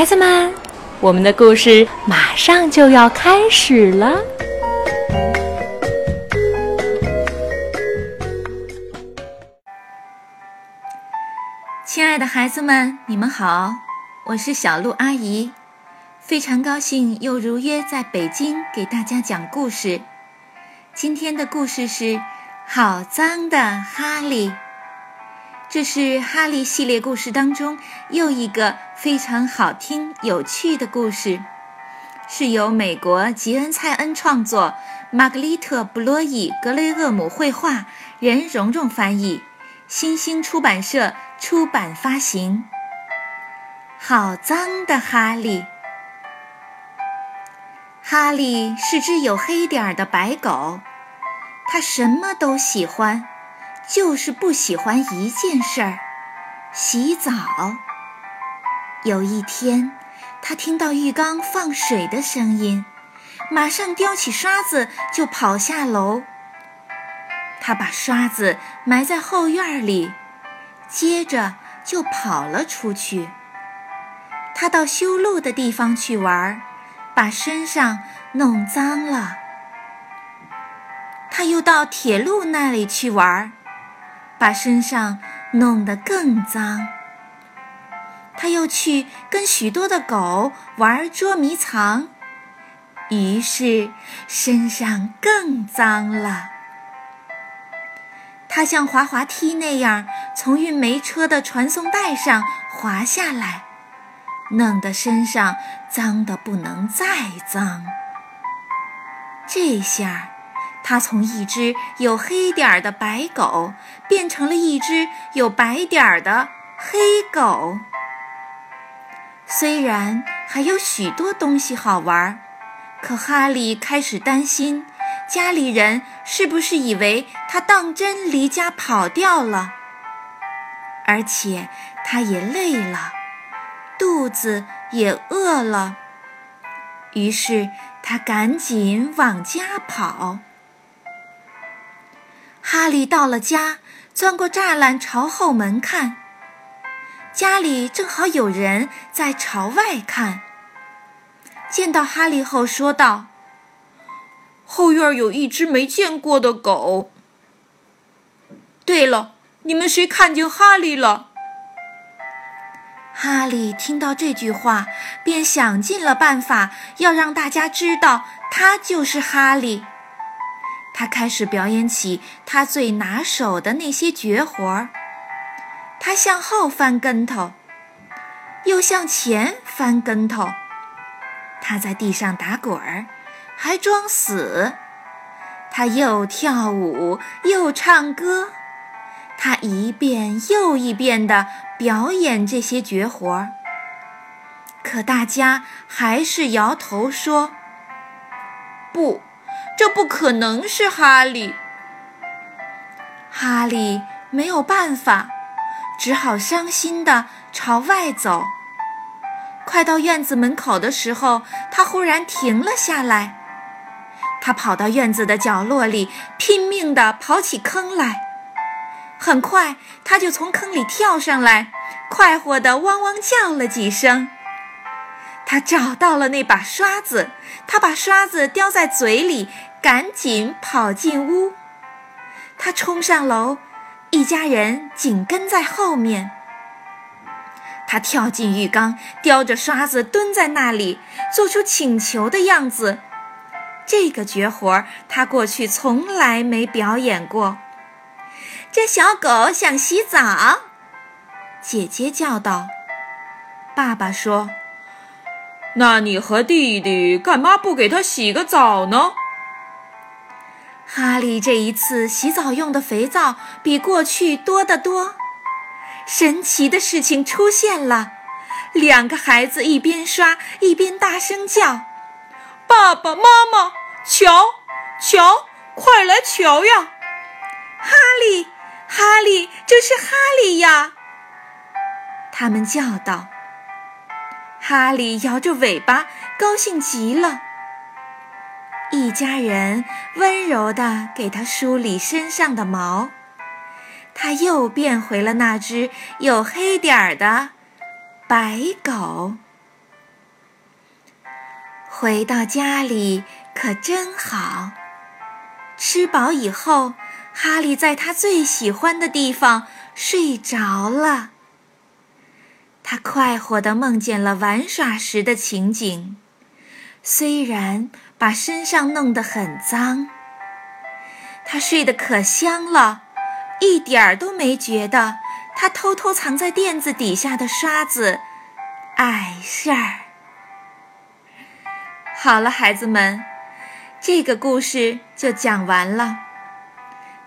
孩子们，我们的故事马上就要开始了。亲爱的孩子们，你们好，我是小鹿阿姨，非常高兴又如约在北京给大家讲故事。今天的故事是《好脏的哈利》，这是哈利系列故事当中又一个非常好听、有趣的故事，是由美国吉恩·蔡恩创作，玛格丽特·布洛伊·格雷厄姆绘画，任蓉蓉翻译，新星出版社。出版发行。好脏的哈利！哈利是只有黑点儿的白狗，它什么都喜欢，就是不喜欢一件事儿——洗澡。有一天，他听到浴缸放水的声音，马上叼起刷子就跑下楼。他把刷子埋在后院里。接着就跑了出去。他到修路的地方去玩，把身上弄脏了。他又到铁路那里去玩，把身上弄得更脏。他又去跟许多的狗玩捉迷藏，于是身上更脏了。他像滑滑梯那样从运煤车的传送带上滑下来，弄得身上脏得不能再脏。这下，他从一只有黑点儿的白狗变成了一只有白点儿的黑狗。虽然还有许多东西好玩，可哈利开始担心。家里人是不是以为他当真离家跑掉了？而且他也累了，肚子也饿了，于是他赶紧往家跑。哈利到了家，钻过栅栏朝后门看，家里正好有人在朝外看。见到哈利后，说道。后院有一只没见过的狗。对了，你们谁看见哈利了？哈利听到这句话，便想尽了办法要让大家知道他就是哈利。他开始表演起他最拿手的那些绝活儿。他向后翻跟头，又向前翻跟头。他在地上打滚儿。还装死，他又跳舞又唱歌，他一遍又一遍地表演这些绝活儿。可大家还是摇头说：“不，这不可能是哈利。”哈利没有办法，只好伤心地朝外走。快到院子门口的时候，他忽然停了下来。他跑到院子的角落里，拼命地刨起坑来。很快，他就从坑里跳上来，快活地汪汪叫了几声。他找到了那把刷子，他把刷子叼在嘴里，赶紧跑进屋。他冲上楼，一家人紧跟在后面。他跳进浴缸，叼着刷子蹲在那里，做出请求的样子。这个绝活他过去从来没表演过。这小狗想洗澡，姐姐叫道。爸爸说：“那你和弟弟干嘛不给他洗个澡呢？”哈利这一次洗澡用的肥皂比过去多得多。神奇的事情出现了，两个孩子一边刷一边大声叫：“爸爸妈妈！”瞧，瞧，快来瞧呀！哈利，哈利，这是哈利呀！他们叫道。哈利摇着尾巴，高兴极了。一家人温柔地给他梳理身上的毛，他又变回了那只有黑点儿的白狗。回到家里可真好。吃饱以后，哈利在他最喜欢的地方睡着了。他快活地梦见了玩耍时的情景，虽然把身上弄得很脏。他睡得可香了，一点儿都没觉得他偷偷藏在垫子底下的刷子碍事儿。好了，孩子们，这个故事就讲完了。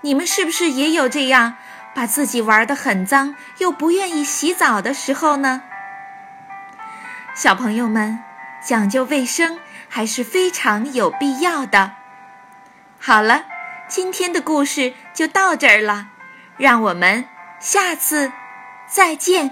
你们是不是也有这样把自己玩得很脏又不愿意洗澡的时候呢？小朋友们，讲究卫生还是非常有必要的。好了。今天的故事就到这儿了，让我们下次再见。